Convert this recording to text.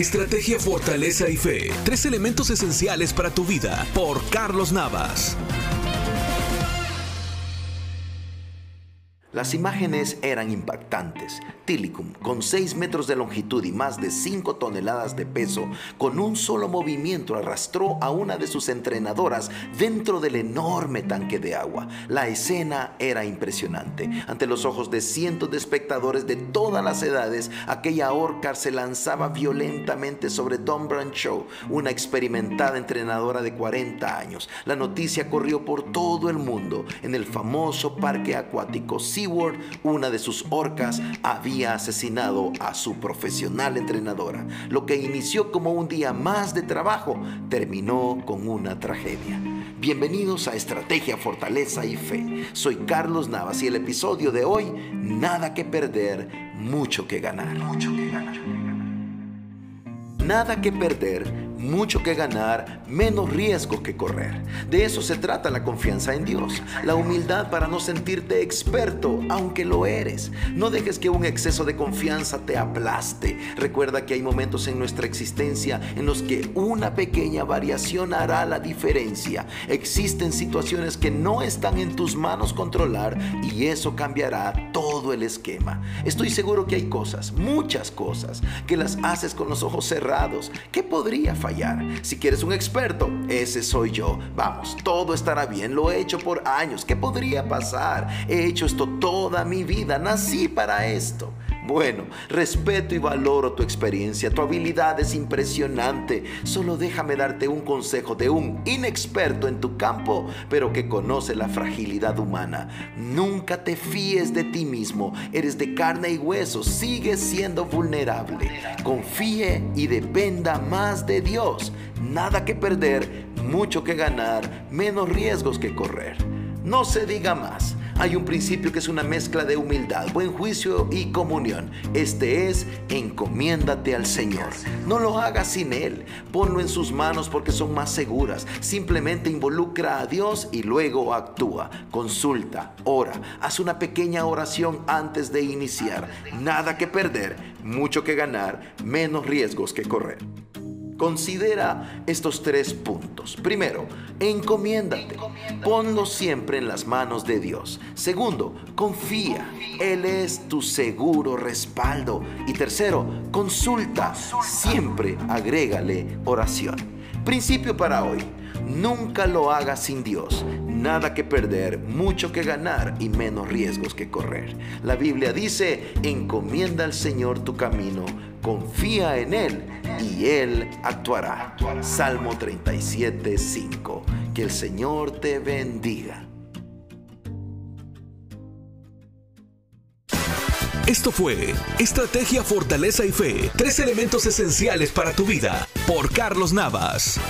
Estrategia, fortaleza y fe. Tres elementos esenciales para tu vida. Por Carlos Navas. Las imágenes eran impactantes. Tilicum, con 6 metros de longitud y más de 5 toneladas de peso, con un solo movimiento arrastró a una de sus entrenadoras dentro del enorme tanque de agua. La escena era impresionante. Ante los ojos de cientos de espectadores de todas las edades, aquella orca se lanzaba violentamente sobre Don Brancho, una experimentada entrenadora de 40 años. La noticia corrió por todo el mundo. En el famoso parque acuático Una de sus orcas había asesinado a su profesional entrenadora. Lo que inició como un día más de trabajo terminó con una tragedia. Bienvenidos a Estrategia, Fortaleza y Fe. Soy Carlos Navas y el episodio de hoy, Nada que perder, mucho que ganar. Mucho que ganar. Nada que perder, mucho que ganar, menos riesgo que correr. De eso se trata la confianza en Dios, la humildad para no sentirte experto, aunque lo eres. No dejes que un exceso de confianza te aplaste. Recuerda que hay momentos en nuestra existencia en los que una pequeña variación hará la diferencia. Existen situaciones que no están en tus manos controlar y eso cambiará todo el esquema. Estoy seguro que hay cosas, muchas cosas, que las haces con los ojos cerrados. ¿Qué podría Si quieres un experto, ese soy yo. Vamos, todo estará bien. Lo he hecho por años. ¿Qué podría pasar? He hecho esto toda mi vida. Nací para esto. Bueno, respeto y valoro tu experiencia, tu habilidad es impresionante. Solo déjame darte un consejo de un inexperto en tu campo, pero que conoce la fragilidad humana. Nunca te fíes de ti mismo, eres de carne y hueso, sigues siendo vulnerable. Confíe y dependa más de Dios. Nada que perder, mucho que ganar, menos riesgos que correr. No se diga más. Hay un principio que es una mezcla de humildad, buen juicio y comunión. Este es encomiéndate al Señor. No lo hagas sin Él. Ponlo en sus manos porque son más seguras. Simplemente involucra a Dios y luego actúa. Consulta, ora, haz una pequeña oración antes de iniciar. Nada que perder, mucho que ganar, menos riesgos que correr. Considera estos tres puntos. Primero, encomiéndate. Ponlo siempre en las manos de Dios. Segundo, confía. Él es tu seguro respaldo. Y tercero, consulta. Siempre agrégale oración. Principio para hoy. Nunca lo hagas sin Dios. Nada que perder, mucho que ganar y menos riesgos que correr. La Biblia dice, encomienda al Señor tu camino, confía en Él y Él actuará. Salmo 37, 5. Que el Señor te bendiga. Esto fue Estrategia, Fortaleza y Fe. Tres elementos esenciales para tu vida. Por Carlos Navas.